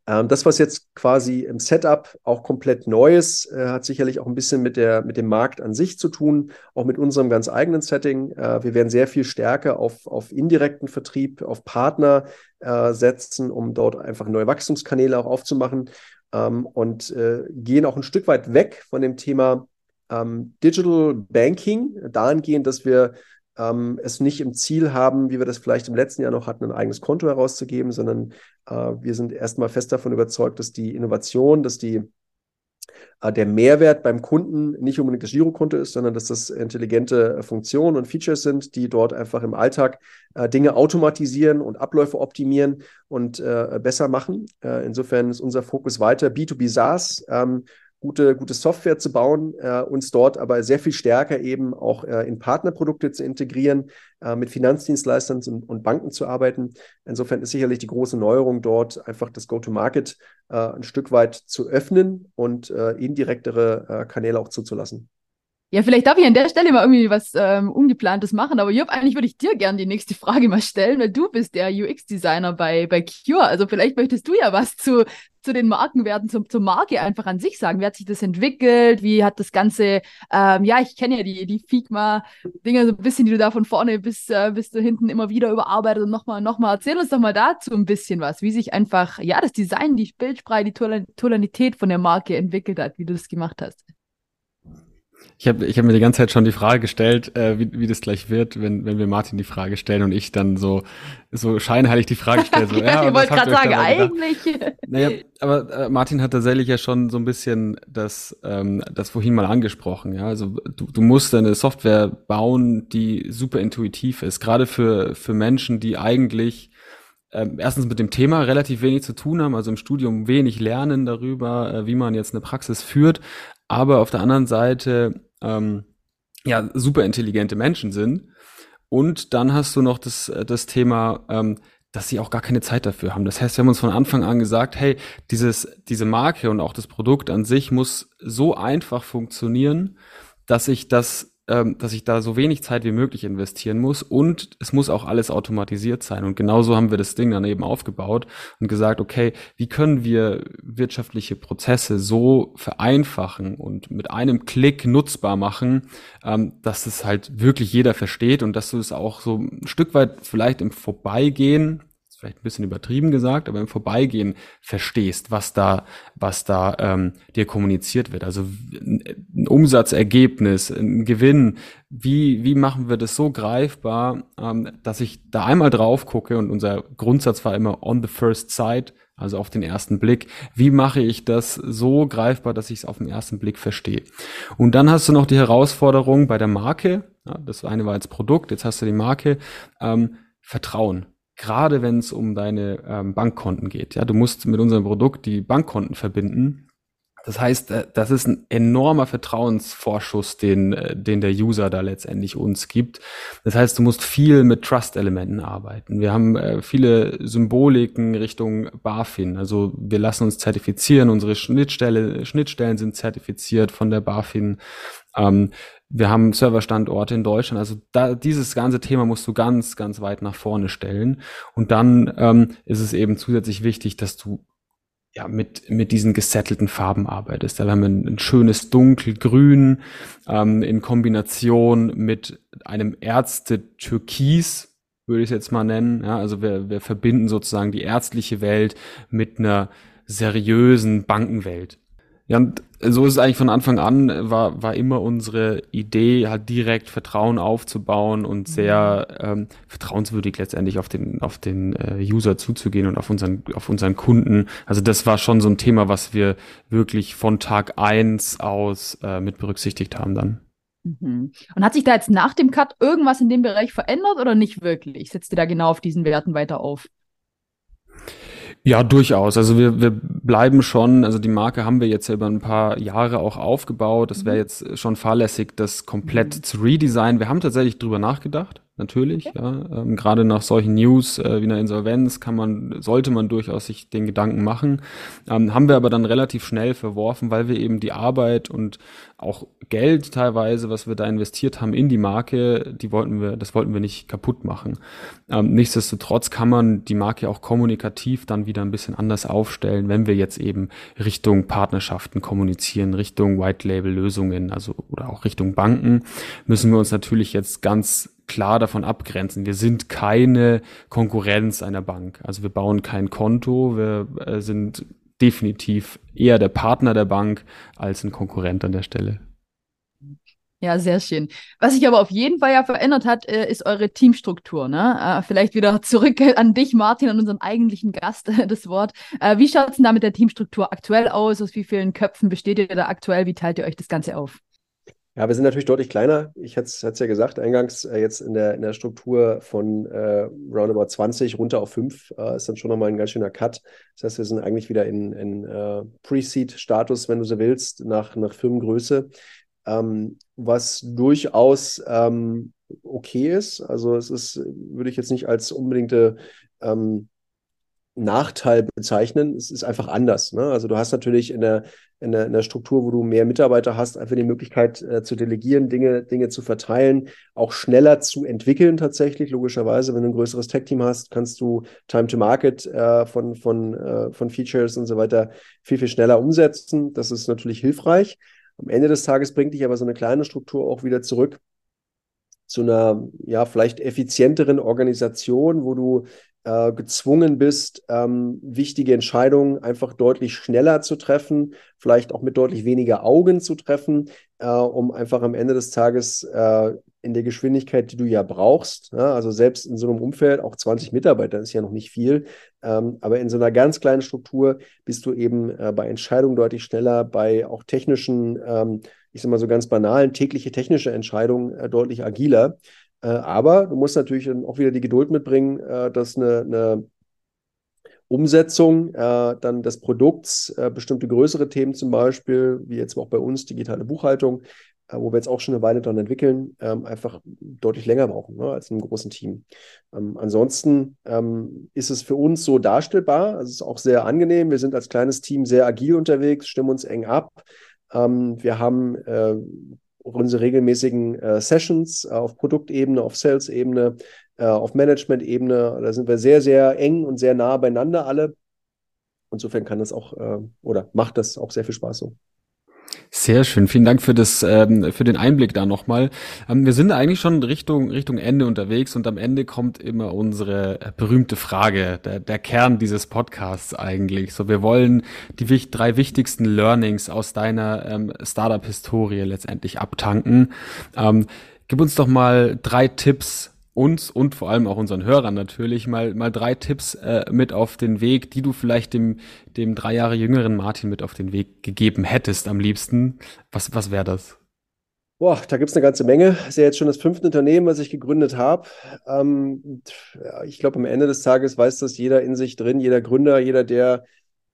Ähm, das, was jetzt quasi im Setup auch komplett neu ist, äh, hat sicherlich auch ein bisschen mit, der, mit dem Markt an sich zu tun, auch mit unserem ganz eigenen Setting. Äh, wir werden sehr viel stärker auf, auf indirekten Vertrieb, auf Partner äh, setzen, um dort einfach neue Wachstumskanäle auch aufzumachen ähm, und äh, gehen auch ein Stück weit weg von dem Thema ähm, Digital Banking, dahingehend, dass wir ähm, es nicht im Ziel haben, wie wir das vielleicht im letzten Jahr noch hatten, ein eigenes Konto herauszugeben, sondern äh, wir sind erstmal fest davon überzeugt, dass die Innovation, dass die äh, der Mehrwert beim Kunden nicht unbedingt das Girokonto ist, sondern dass das intelligente Funktionen und Features sind, die dort einfach im Alltag äh, Dinge automatisieren und Abläufe optimieren und äh, besser machen. Äh, insofern ist unser Fokus weiter B2B SaaS. Ähm, gute, gute Software zu bauen, äh, uns dort aber sehr viel stärker eben auch äh, in Partnerprodukte zu integrieren, äh, mit Finanzdienstleistern und, und, Banken zu arbeiten. Insofern ist sicherlich die große Neuerung dort, einfach das Go-to-Market äh, ein Stück weit zu öffnen und äh, indirektere äh, Kanäle auch zuzulassen. Ja, vielleicht darf ich an der Stelle mal irgendwie was ähm, Ungeplantes machen, aber Jupp, eigentlich würde ich dir gerne die nächste Frage mal stellen, weil du bist der UX-Designer bei, bei Cure. Also vielleicht möchtest du ja was zu, zu den Markenwerten, zum, zur Marke einfach an sich sagen. Wie hat sich das entwickelt? Wie hat das Ganze, ähm, ja, ich kenne ja die, die Figma-Dinger so ein bisschen, die du da von vorne bis, äh, bis du hinten immer wieder überarbeitet und nochmal und nochmal. Erzähl uns doch mal dazu ein bisschen was, wie sich einfach, ja, das Design, die Bildsprache, die Tonalität von der Marke entwickelt hat, wie du das gemacht hast. Ich habe ich hab mir die ganze Zeit schon die Frage gestellt, äh, wie, wie das gleich wird, wenn, wenn wir Martin die Frage stellen und ich dann so, so scheinheilig die Frage stelle. So, ja, ich wollte gerade sagen, eigentlich. Naja, aber äh, Martin hat tatsächlich ja schon so ein bisschen das, ähm, das vorhin mal angesprochen. Ja, also du, du musst eine Software bauen, die super intuitiv ist, gerade für, für Menschen, die eigentlich ähm, erstens mit dem Thema relativ wenig zu tun haben, also im Studium wenig lernen darüber, äh, wie man jetzt eine Praxis führt, aber auf der anderen Seite ähm, ja super intelligente Menschen sind. Und dann hast du noch das, äh, das Thema, ähm, dass sie auch gar keine Zeit dafür haben. Das heißt, wir haben uns von Anfang an gesagt, hey, dieses, diese Marke und auch das Produkt an sich muss so einfach funktionieren, dass ich das ähm, dass ich da so wenig Zeit wie möglich investieren muss und es muss auch alles automatisiert sein. Und genauso haben wir das Ding dann eben aufgebaut und gesagt, okay, wie können wir wirtschaftliche Prozesse so vereinfachen und mit einem Klick nutzbar machen, ähm, dass es halt wirklich jeder versteht und dass du es auch so ein Stück weit vielleicht im Vorbeigehen vielleicht ein bisschen übertrieben gesagt, aber im Vorbeigehen verstehst, was da, was da ähm, dir kommuniziert wird. Also ein Umsatzergebnis, ein Gewinn, wie, wie machen wir das so greifbar, ähm, dass ich da einmal drauf gucke und unser Grundsatz war immer on the first sight, also auf den ersten Blick. Wie mache ich das so greifbar, dass ich es auf den ersten Blick verstehe? Und dann hast du noch die Herausforderung bei der Marke. Ja, das eine war als Produkt, jetzt hast du die Marke. Ähm, Vertrauen gerade wenn es um deine ähm, Bankkonten geht. Ja, du musst mit unserem Produkt die Bankkonten verbinden. Das heißt, äh, das ist ein enormer Vertrauensvorschuss, den, äh, den der User da letztendlich uns gibt. Das heißt, du musst viel mit Trust-Elementen arbeiten. Wir haben äh, viele Symboliken Richtung BaFin. Also wir lassen uns zertifizieren. Unsere Schnittstelle, Schnittstellen sind zertifiziert von der BaFin. Ähm, wir haben Serverstandorte in Deutschland. Also da, dieses ganze Thema musst du ganz, ganz weit nach vorne stellen. Und dann ähm, ist es eben zusätzlich wichtig, dass du ja, mit, mit diesen gesettelten Farben arbeitest. Da haben wir ein, ein schönes dunkelgrün ähm, in Kombination mit einem Ärzte-Türkis, würde ich es jetzt mal nennen. Ja, also wir, wir verbinden sozusagen die ärztliche Welt mit einer seriösen Bankenwelt. Ja, und so ist es eigentlich von Anfang an, war, war immer unsere Idee, halt direkt Vertrauen aufzubauen und sehr ähm, vertrauenswürdig letztendlich auf den, auf den äh, User zuzugehen und auf unseren, auf unseren Kunden. Also das war schon so ein Thema, was wir wirklich von Tag eins aus äh, mit berücksichtigt haben dann. Mhm. Und hat sich da jetzt nach dem Cut irgendwas in dem Bereich verändert oder nicht wirklich? Setzt ihr da genau auf diesen Werten weiter auf? Ja, durchaus. Also wir, wir bleiben schon, also die Marke haben wir jetzt ja über ein paar Jahre auch aufgebaut. Es wäre mhm. jetzt schon fahrlässig, das komplett mhm. zu redesignen. Wir haben tatsächlich drüber nachgedacht natürlich. Ja, ähm, Gerade nach solchen News äh, wie einer Insolvenz kann man, sollte man durchaus sich den Gedanken machen. Ähm, haben wir aber dann relativ schnell verworfen, weil wir eben die Arbeit und auch Geld teilweise, was wir da investiert haben in die Marke, die wollten wir, das wollten wir nicht kaputt machen. Ähm, nichtsdestotrotz kann man die Marke auch kommunikativ dann wieder ein bisschen anders aufstellen, wenn wir jetzt eben Richtung Partnerschaften kommunizieren, Richtung White Label Lösungen, also oder auch Richtung Banken, müssen wir uns natürlich jetzt ganz klar davon abgrenzen. Wir sind keine Konkurrenz einer Bank. Also wir bauen kein Konto, wir äh, sind definitiv eher der Partner der Bank als ein Konkurrent an der Stelle. Ja, sehr schön. Was sich aber auf jeden Fall ja verändert hat, äh, ist eure Teamstruktur. Ne? Äh, vielleicht wieder zurück an dich, Martin, an unseren eigentlichen Gast, das Wort. Wie schaut es denn da mit der Teamstruktur aktuell aus? Aus wie vielen Köpfen besteht ihr da aktuell? Wie teilt ihr euch das Ganze auf? Ja, wir sind natürlich deutlich kleiner. Ich hatte es ja gesagt, eingangs äh, jetzt in der, in der Struktur von äh, roundabout 20 runter auf 5 äh, ist dann schon nochmal ein ganz schöner Cut. Das heißt, wir sind eigentlich wieder in, in äh, Pre-Seed-Status, wenn du so willst, nach, nach Firmengröße, ähm, was durchaus ähm, okay ist. Also es ist, würde ich jetzt nicht als unbedingte ähm, Nachteil bezeichnen. Es ist einfach anders. Ne? Also du hast natürlich in der, in, der, in der Struktur, wo du mehr Mitarbeiter hast, einfach die Möglichkeit äh, zu delegieren, Dinge, Dinge zu verteilen, auch schneller zu entwickeln tatsächlich. Logischerweise, wenn du ein größeres Tech-Team hast, kannst du Time to Market äh, von, von, äh, von Features und so weiter viel, viel schneller umsetzen. Das ist natürlich hilfreich. Am Ende des Tages bringt dich aber so eine kleine Struktur auch wieder zurück zu einer ja vielleicht effizienteren Organisation, wo du äh, gezwungen bist, ähm, wichtige Entscheidungen einfach deutlich schneller zu treffen, vielleicht auch mit deutlich weniger Augen zu treffen, äh, um einfach am Ende des Tages äh, in der Geschwindigkeit, die du ja brauchst, ja, also selbst in so einem Umfeld, auch 20 Mitarbeiter ist ja noch nicht viel, ähm, aber in so einer ganz kleinen Struktur bist du eben äh, bei Entscheidungen deutlich schneller, bei auch technischen, ähm, ich sag mal so ganz banalen, tägliche technische Entscheidungen äh, deutlich agiler. Äh, aber du musst natürlich auch wieder die Geduld mitbringen, äh, dass eine, eine Umsetzung äh, dann des Produkts, äh, bestimmte größere Themen zum Beispiel, wie jetzt auch bei uns digitale Buchhaltung, äh, wo wir jetzt auch schon eine Weile dran entwickeln, ähm, einfach deutlich länger brauchen ne, als in einem großen Team. Ähm, ansonsten ähm, ist es für uns so darstellbar, es ist auch sehr angenehm. Wir sind als kleines Team sehr agil unterwegs, stimmen uns eng ab. Ähm, wir haben äh, unsere regelmäßigen äh, Sessions äh, auf Produktebene, auf Sales-Ebene, äh, auf Management-Ebene. Da sind wir sehr, sehr eng und sehr nah beieinander alle. Insofern kann das auch äh, oder macht das auch sehr viel Spaß so. Sehr schön. Vielen Dank für das, ähm, für den Einblick da nochmal. Ähm, wir sind eigentlich schon Richtung, Richtung Ende unterwegs und am Ende kommt immer unsere äh, berühmte Frage, der, der Kern dieses Podcasts eigentlich. So, wir wollen die drei wichtigsten Learnings aus deiner ähm, Startup-Historie letztendlich abtanken. Ähm, gib uns doch mal drei Tipps, uns und vor allem auch unseren Hörern natürlich mal, mal drei Tipps äh, mit auf den Weg, die du vielleicht dem, dem drei Jahre jüngeren Martin mit auf den Weg gegeben hättest am liebsten. Was, was wäre das? Boah, da gibt es eine ganze Menge. Das ist ja jetzt schon das fünfte Unternehmen, was ich gegründet habe. Ähm, ich glaube, am Ende des Tages weiß das jeder in sich drin, jeder Gründer, jeder, der,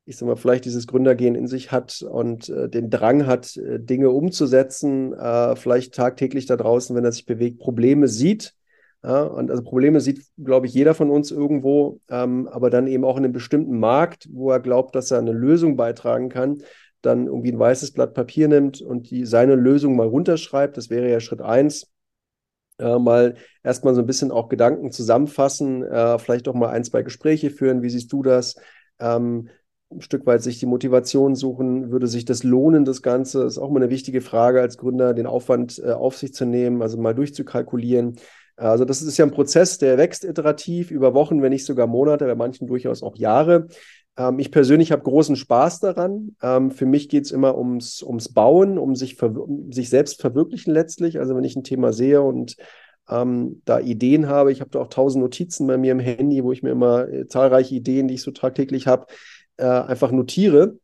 ich sag mal, vielleicht dieses Gründergehen in sich hat und äh, den Drang hat, äh, Dinge umzusetzen, äh, vielleicht tagtäglich da draußen, wenn er sich bewegt, Probleme sieht ja, und also Probleme sieht, glaube ich, jeder von uns irgendwo, ähm, aber dann eben auch in einem bestimmten Markt, wo er glaubt, dass er eine Lösung beitragen kann, dann irgendwie ein weißes Blatt Papier nimmt und die, seine Lösung mal runterschreibt. Das wäre ja Schritt eins. Äh, mal erstmal so ein bisschen auch Gedanken zusammenfassen, äh, vielleicht auch mal ein, zwei Gespräche führen. Wie siehst du das? Ähm, ein Stück weit sich die Motivation suchen, würde sich das lohnen, das Ganze? Ist auch mal eine wichtige Frage als Gründer, den Aufwand äh, auf sich zu nehmen, also mal durchzukalkulieren. Also das ist ja ein Prozess, der wächst iterativ über Wochen, wenn nicht sogar Monate, bei manchen durchaus auch Jahre. Ähm, ich persönlich habe großen Spaß daran. Ähm, für mich geht es immer ums, ums Bauen, um sich, um sich selbst verwirklichen letztlich. Also wenn ich ein Thema sehe und ähm, da Ideen habe, ich habe da auch tausend Notizen bei mir im Handy, wo ich mir immer äh, zahlreiche Ideen, die ich so tagtäglich habe, äh, einfach notiere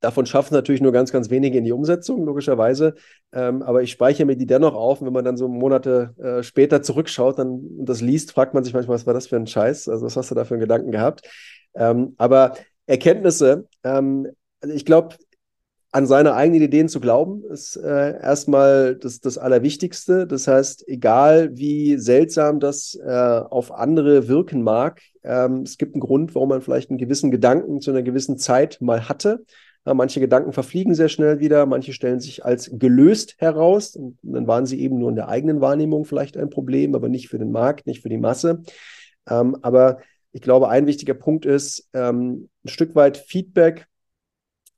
Davon schaffen natürlich nur ganz, ganz wenige in die Umsetzung, logischerweise. Ähm, aber ich speichere mir die dennoch auf. Und wenn man dann so Monate äh, später zurückschaut dann, und das liest, fragt man sich manchmal, was war das für ein Scheiß? Also, was hast du da für einen Gedanken gehabt? Ähm, aber Erkenntnisse, ähm, also ich glaube, an seine eigenen Ideen zu glauben, ist äh, erstmal das, das Allerwichtigste. Das heißt, egal wie seltsam das äh, auf andere wirken mag, ähm, es gibt einen Grund, warum man vielleicht einen gewissen Gedanken zu einer gewissen Zeit mal hatte. Manche Gedanken verfliegen sehr schnell wieder, manche stellen sich als gelöst heraus. Und dann waren sie eben nur in der eigenen Wahrnehmung vielleicht ein Problem, aber nicht für den Markt, nicht für die Masse. Ähm, aber ich glaube, ein wichtiger Punkt ist, ähm, ein Stück weit Feedback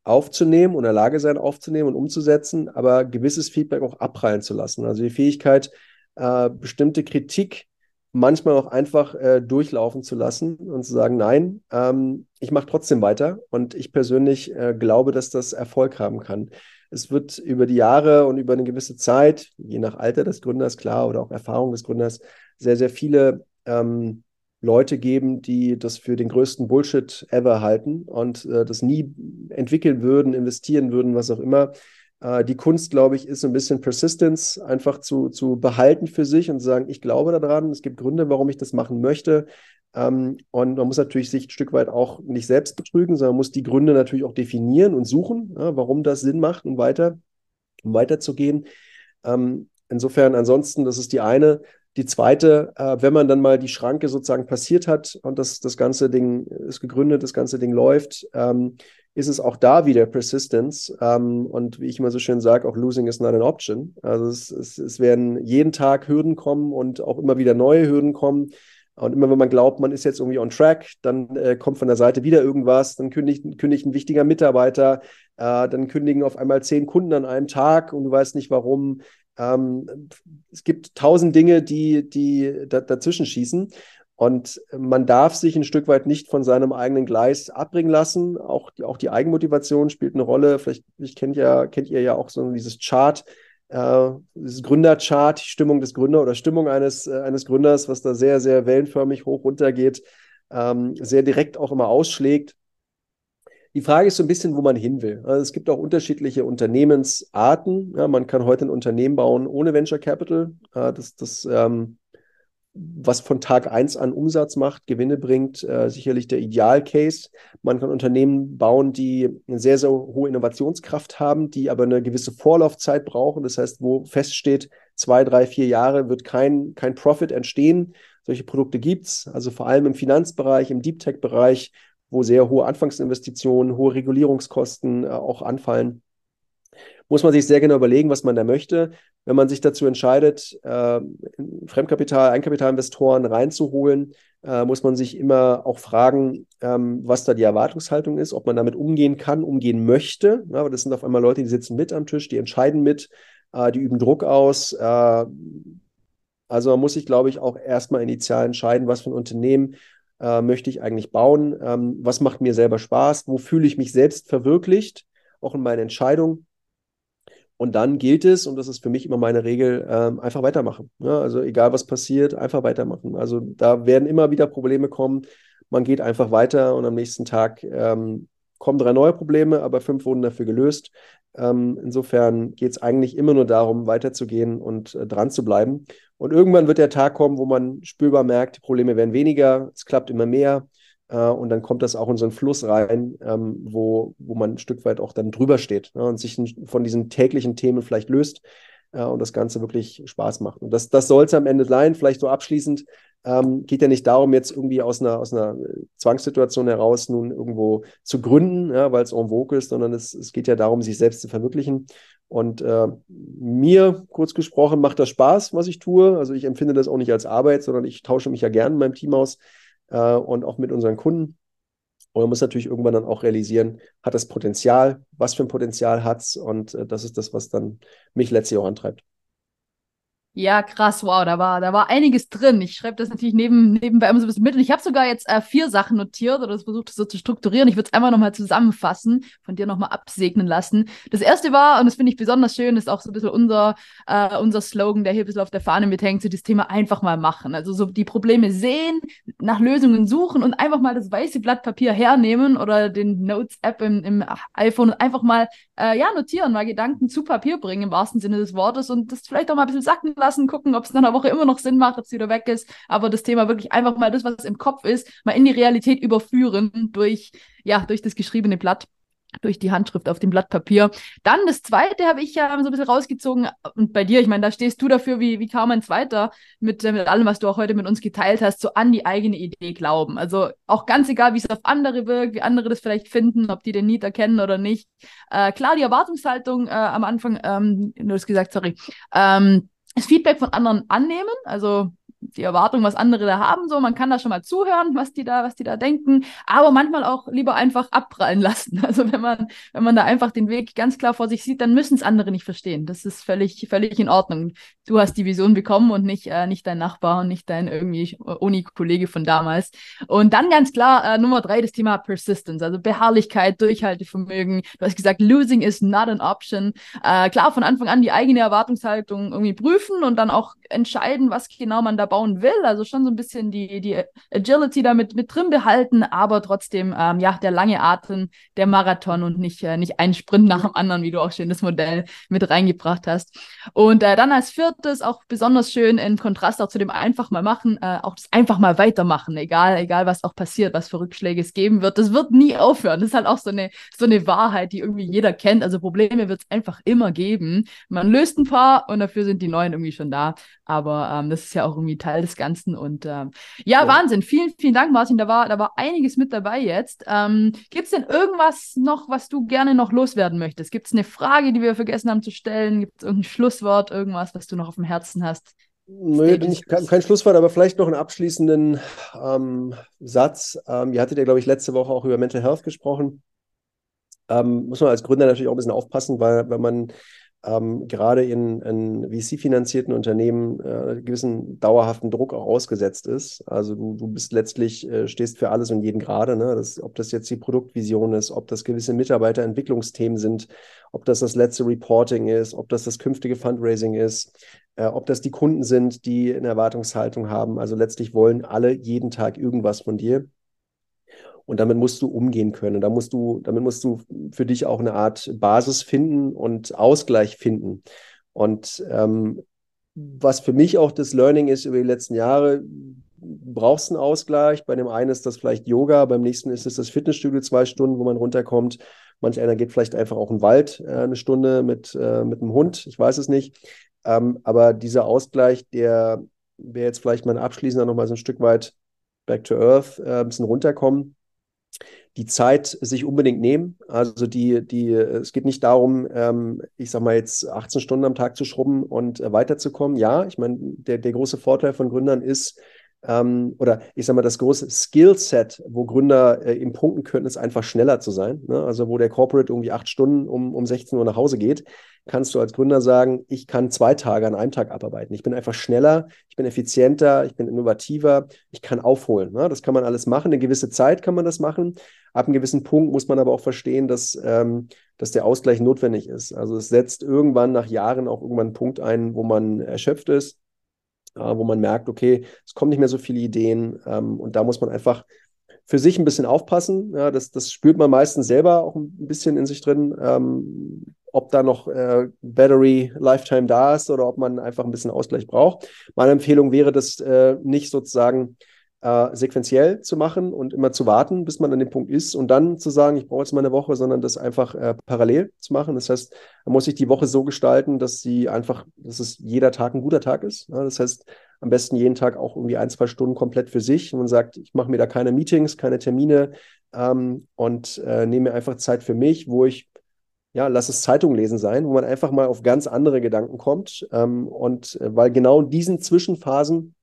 aufzunehmen und in der Lage sein, aufzunehmen und umzusetzen, aber gewisses Feedback auch abprallen zu lassen. Also die Fähigkeit, äh, bestimmte Kritik manchmal auch einfach äh, durchlaufen zu lassen und zu sagen, nein, ähm, ich mache trotzdem weiter. Und ich persönlich äh, glaube, dass das Erfolg haben kann. Es wird über die Jahre und über eine gewisse Zeit, je nach Alter des Gründers, klar, oder auch Erfahrung des Gründers, sehr, sehr viele ähm, Leute geben, die das für den größten Bullshit ever halten und äh, das nie entwickeln würden, investieren würden, was auch immer. Äh, die Kunst, glaube ich, ist so ein bisschen Persistence einfach zu, zu behalten für sich und zu sagen, ich glaube daran, es gibt Gründe, warum ich das machen möchte. Ähm, und man muss natürlich sich ein Stück weit auch nicht selbst betrügen, sondern muss die Gründe natürlich auch definieren und suchen, warum das Sinn macht und weiter, um weiterzugehen. Ähm, insofern, ansonsten, das ist die eine. Die zweite, äh, wenn man dann mal die Schranke sozusagen passiert hat und das, das ganze Ding ist gegründet, das ganze Ding läuft, ähm, ist es auch da wieder Persistence. Ähm, und wie ich immer so schön sage, auch Losing is not an option. Also es, es, es werden jeden Tag Hürden kommen und auch immer wieder neue Hürden kommen. Und immer wenn man glaubt, man ist jetzt irgendwie on track, dann äh, kommt von der Seite wieder irgendwas, dann kündigt, kündigt ein wichtiger Mitarbeiter, äh, dann kündigen auf einmal zehn Kunden an einem Tag und du weißt nicht warum. Ähm, es gibt tausend Dinge, die, die da, dazwischen schießen. Und man darf sich ein Stück weit nicht von seinem eigenen Gleis abbringen lassen. Auch die, auch die Eigenmotivation spielt eine Rolle. Vielleicht ich kennt, ja, kennt ihr ja auch so dieses Chart, äh, dieses Gründerchart, Stimmung des Gründers oder Stimmung eines, äh, eines Gründers, was da sehr, sehr wellenförmig hoch runter geht, ähm, sehr direkt auch immer ausschlägt. Die Frage ist so ein bisschen, wo man hin will. Also es gibt auch unterschiedliche Unternehmensarten. Ja, man kann heute ein Unternehmen bauen ohne Venture Capital. Äh, das, das ähm, was von Tag 1 an Umsatz macht, Gewinne bringt, äh, sicherlich der Idealcase. Man kann Unternehmen bauen, die eine sehr, sehr hohe Innovationskraft haben, die aber eine gewisse Vorlaufzeit brauchen. Das heißt, wo feststeht, zwei, drei, vier Jahre wird kein, kein Profit entstehen. Solche Produkte gibt es, also vor allem im Finanzbereich, im Deep Tech-Bereich, wo sehr hohe Anfangsinvestitionen, hohe Regulierungskosten äh, auch anfallen muss man sich sehr genau überlegen, was man da möchte. Wenn man sich dazu entscheidet, äh, Fremdkapital, Eigenkapitalinvestoren reinzuholen, äh, muss man sich immer auch fragen, ähm, was da die Erwartungshaltung ist, ob man damit umgehen kann, umgehen möchte. Ja, aber das sind auf einmal Leute, die sitzen mit am Tisch, die entscheiden mit, äh, die üben Druck aus. Äh, also man muss sich, glaube ich, auch erstmal initial entscheiden, was für ein Unternehmen äh, möchte ich eigentlich bauen, ähm, was macht mir selber Spaß, wo fühle ich mich selbst verwirklicht, auch in meinen Entscheidungen. Und dann gilt es, und das ist für mich immer meine Regel, ähm, einfach weitermachen. Ja, also egal was passiert, einfach weitermachen. Also da werden immer wieder Probleme kommen. Man geht einfach weiter und am nächsten Tag ähm, kommen drei neue Probleme, aber fünf wurden dafür gelöst. Ähm, insofern geht es eigentlich immer nur darum, weiterzugehen und äh, dran zu bleiben. Und irgendwann wird der Tag kommen, wo man spürbar merkt, die Probleme werden weniger, es klappt immer mehr. Äh, und dann kommt das auch in so einen Fluss rein, ähm, wo, wo man ein Stück weit auch dann drüber steht ne, und sich von diesen täglichen Themen vielleicht löst äh, und das Ganze wirklich Spaß macht. Und das, das soll es am Ende sein. Vielleicht so abschließend ähm, geht ja nicht darum, jetzt irgendwie aus einer, aus einer Zwangssituation heraus nun irgendwo zu gründen, ja, weil es en vogue ist, sondern es, es geht ja darum, sich selbst zu verwirklichen. Und äh, mir, kurz gesprochen, macht das Spaß, was ich tue. Also ich empfinde das auch nicht als Arbeit, sondern ich tausche mich ja gern in meinem Team aus äh, und auch mit unseren Kunden. Und man muss natürlich irgendwann dann auch realisieren, hat das Potenzial, was für ein Potenzial hat es und äh, das ist das, was dann mich letztlich auch antreibt. Ja, krass, wow, da war, da war einiges drin. Ich schreibe das natürlich neben, nebenbei immer so ein bisschen mit. Und ich habe sogar jetzt äh, vier Sachen notiert oder versucht, das so zu strukturieren. Ich würde es einmal nochmal zusammenfassen, von dir nochmal absegnen lassen. Das erste war, und das finde ich besonders schön, ist auch so ein bisschen unser, äh, unser Slogan, der hier ein bisschen auf der Fahne mithängt, so das Thema einfach mal machen. Also so die Probleme sehen, nach Lösungen suchen und einfach mal das weiße Blatt Papier hernehmen oder den Notes-App im, im iPhone und einfach mal äh, ja, notieren, mal Gedanken zu Papier bringen im wahrsten Sinne des Wortes und das vielleicht auch mal ein bisschen sacken lassen lassen, gucken, ob es nach einer Woche immer noch Sinn macht, ob es wieder weg ist. Aber das Thema wirklich einfach mal das, was im Kopf ist, mal in die Realität überführen durch, ja, durch das geschriebene Blatt durch die Handschrift auf dem Blatt Papier. Dann das zweite habe ich ja so ein bisschen rausgezogen. Und bei dir, ich meine, da stehst du dafür wie, wie kaum ein zweiter mit, mit allem, was du auch heute mit uns geteilt hast, so an die eigene Idee glauben. Also auch ganz egal, wie es auf andere wirkt, wie andere das vielleicht finden, ob die den Niet erkennen oder nicht. Äh, klar, die Erwartungshaltung äh, am Anfang, ähm, du hast gesagt, sorry, ähm, das Feedback von anderen annehmen, also die Erwartung, was andere da haben, so man kann da schon mal zuhören, was die da, was die da denken, aber manchmal auch lieber einfach abprallen lassen. Also wenn man, wenn man da einfach den Weg ganz klar vor sich sieht, dann müssen es andere nicht verstehen. Das ist völlig, völlig in Ordnung. Du hast die Vision bekommen und nicht, äh, nicht dein Nachbar und nicht dein irgendwie Uni-Kollege von damals. Und dann ganz klar äh, Nummer drei das Thema Persistence, also Beharrlichkeit, Durchhaltevermögen. Du hast gesagt, losing is not an option. Äh, klar von Anfang an die eigene Erwartungshaltung irgendwie prüfen und dann auch entscheiden, was genau man da bauen will. Also schon so ein bisschen die, die Agility damit mit drin behalten, aber trotzdem, ähm, ja, der lange Atem, der Marathon und nicht, äh, nicht ein Sprint nach dem anderen, wie du auch schön das Modell mit reingebracht hast. Und äh, dann als viertes, auch besonders schön im Kontrast auch zu dem einfach mal machen, äh, auch das einfach mal weitermachen, egal, egal was auch passiert, was für Rückschläge es geben wird. Das wird nie aufhören. Das ist halt auch so eine, so eine Wahrheit, die irgendwie jeder kennt. Also Probleme wird es einfach immer geben. Man löst ein paar und dafür sind die neuen irgendwie schon da. Aber ähm, das ist ja auch irgendwie Teil des Ganzen. Und ähm, ja, ja, Wahnsinn. Vielen, vielen Dank, Martin. Da war, da war einiges mit dabei jetzt. Ähm, Gibt es denn irgendwas noch, was du gerne noch loswerden möchtest? Gibt es eine Frage, die wir vergessen haben zu stellen? Gibt es irgendein Schlusswort, irgendwas, was du noch auf dem Herzen hast? Nö, nicht, kein, kein, Schlusswort, aber vielleicht noch einen abschließenden ähm, Satz. Ähm, ihr hattet ja, glaube ich, letzte Woche auch über Mental Health gesprochen. Ähm, muss man als Gründer natürlich auch ein bisschen aufpassen, weil wenn man ähm, gerade in, in VC-finanzierten Unternehmen äh, gewissen dauerhaften Druck auch ausgesetzt ist. Also du, du bist letztlich, äh, stehst für alles und jeden gerade. Ne? Das, ob das jetzt die Produktvision ist, ob das gewisse Mitarbeiterentwicklungsthemen sind, ob das das letzte Reporting ist, ob das das künftige Fundraising ist, äh, ob das die Kunden sind, die eine Erwartungshaltung haben. Also letztlich wollen alle jeden Tag irgendwas von dir. Und damit musst du umgehen können. Da musst du, damit musst du für dich auch eine Art Basis finden und Ausgleich finden. Und ähm, was für mich auch das Learning ist über die letzten Jahre, brauchst einen Ausgleich. Bei dem einen ist das vielleicht Yoga, beim nächsten ist es das Fitnessstudio zwei Stunden, wo man runterkommt. Manch einer geht vielleicht einfach auch in den Wald äh, eine Stunde mit, äh, mit einem Hund, ich weiß es nicht. Ähm, aber dieser Ausgleich, der wäre jetzt vielleicht mal abschließender nochmal so ein Stück weit back to earth, äh, ein bisschen runterkommen die Zeit sich unbedingt nehmen. Also die, die, es geht nicht darum, ähm, ich sag mal jetzt 18 Stunden am Tag zu schrubben und äh, weiterzukommen. Ja, ich meine, der, der große Vorteil von Gründern ist, ähm, oder ich sag mal, das große Skillset, wo Gründer äh, eben punkten können, ist einfach schneller zu sein. Ne? Also wo der Corporate irgendwie acht Stunden um, um 16 Uhr nach Hause geht, kannst du als Gründer sagen, ich kann zwei Tage an einem Tag abarbeiten. Ich bin einfach schneller, ich bin effizienter, ich bin innovativer, ich kann aufholen. Ne? Das kann man alles machen. Eine gewisse Zeit kann man das machen. Ab einem gewissen Punkt muss man aber auch verstehen, dass, ähm, dass der Ausgleich notwendig ist. Also es setzt irgendwann nach Jahren auch irgendwann einen Punkt ein, wo man erschöpft ist äh, wo man merkt, okay, es kommen nicht mehr so viele Ideen ähm, und da muss man einfach für sich ein bisschen aufpassen. Ja, das, das spürt man meistens selber auch ein bisschen in sich drin, ähm, ob da noch äh, Battery Lifetime da ist oder ob man einfach ein bisschen Ausgleich braucht. Meine Empfehlung wäre, das äh, nicht sozusagen äh, sequenziell zu machen und immer zu warten, bis man an dem Punkt ist und dann zu sagen, ich brauche jetzt mal eine Woche, sondern das einfach äh, parallel zu machen. Das heißt, man muss sich die Woche so gestalten, dass sie einfach, dass es jeder Tag ein guter Tag ist. Ja, das heißt, am besten jeden Tag auch irgendwie ein, zwei Stunden komplett für sich und man sagt, ich mache mir da keine Meetings, keine Termine ähm, und äh, nehme mir einfach Zeit für mich, wo ich ja, lass es Zeitung lesen sein, wo man einfach mal auf ganz andere Gedanken kommt. Ähm, und äh, weil genau in diesen Zwischenphasen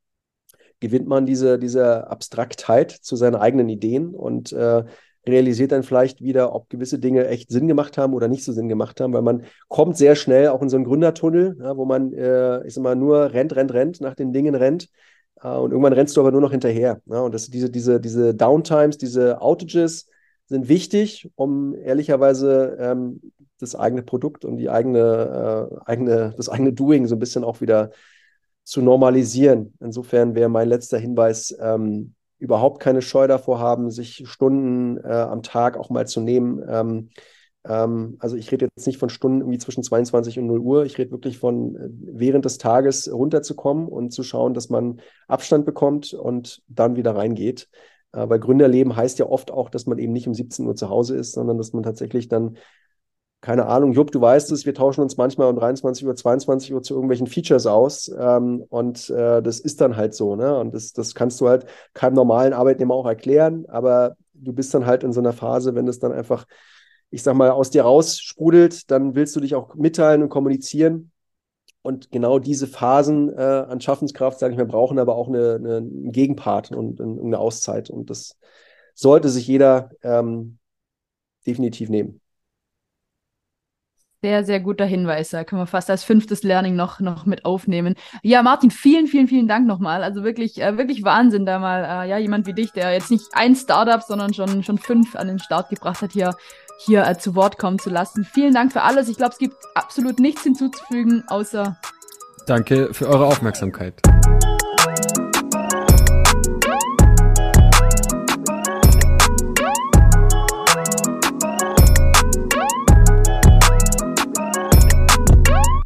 gewinnt man diese, diese Abstraktheit zu seinen eigenen Ideen und äh, realisiert dann vielleicht wieder, ob gewisse Dinge echt Sinn gemacht haben oder nicht so Sinn gemacht haben, weil man kommt sehr schnell auch in so einen Gründertunnel, ja, wo man, äh, ich sag mal, nur rennt, rennt, rennt, nach den Dingen rennt. Äh, und irgendwann rennst du aber nur noch hinterher. Ja, und das, diese, diese, diese Downtimes, diese Outages sind wichtig, um ehrlicherweise ähm, das eigene Produkt und die eigene, äh, eigene, das eigene Doing so ein bisschen auch wieder zu normalisieren. Insofern wäre mein letzter Hinweis, ähm, überhaupt keine Scheu davor haben, sich Stunden äh, am Tag auch mal zu nehmen. Ähm, ähm, also ich rede jetzt nicht von Stunden irgendwie zwischen 22 und 0 Uhr. Ich rede wirklich von äh, während des Tages runterzukommen und zu schauen, dass man Abstand bekommt und dann wieder reingeht. Äh, weil Gründerleben heißt ja oft auch, dass man eben nicht um 17 Uhr zu Hause ist, sondern dass man tatsächlich dann keine Ahnung, Jupp, du weißt es, wir tauschen uns manchmal um 23 Uhr, 22 Uhr zu irgendwelchen Features aus. Ähm, und äh, das ist dann halt so, ne? Und das, das kannst du halt keinem normalen Arbeitnehmer auch erklären, aber du bist dann halt in so einer Phase, wenn es dann einfach, ich sag mal, aus dir raussprudelt, dann willst du dich auch mitteilen und kommunizieren. Und genau diese Phasen äh, an Schaffenskraft, sage ich mal, brauchen aber auch eine, eine, einen Gegenpart und eine Auszeit. Und das sollte sich jeder ähm, definitiv nehmen. Sehr, sehr guter Hinweis. Da können wir fast als fünftes Learning noch, noch mit aufnehmen. Ja, Martin, vielen, vielen, vielen Dank nochmal. Also wirklich, äh, wirklich Wahnsinn, da mal äh, ja, jemand wie dich, der jetzt nicht ein Startup, sondern schon, schon fünf an den Start gebracht hat, hier, hier äh, zu Wort kommen zu lassen. Vielen Dank für alles. Ich glaube, es gibt absolut nichts hinzuzufügen, außer. Danke für eure Aufmerksamkeit.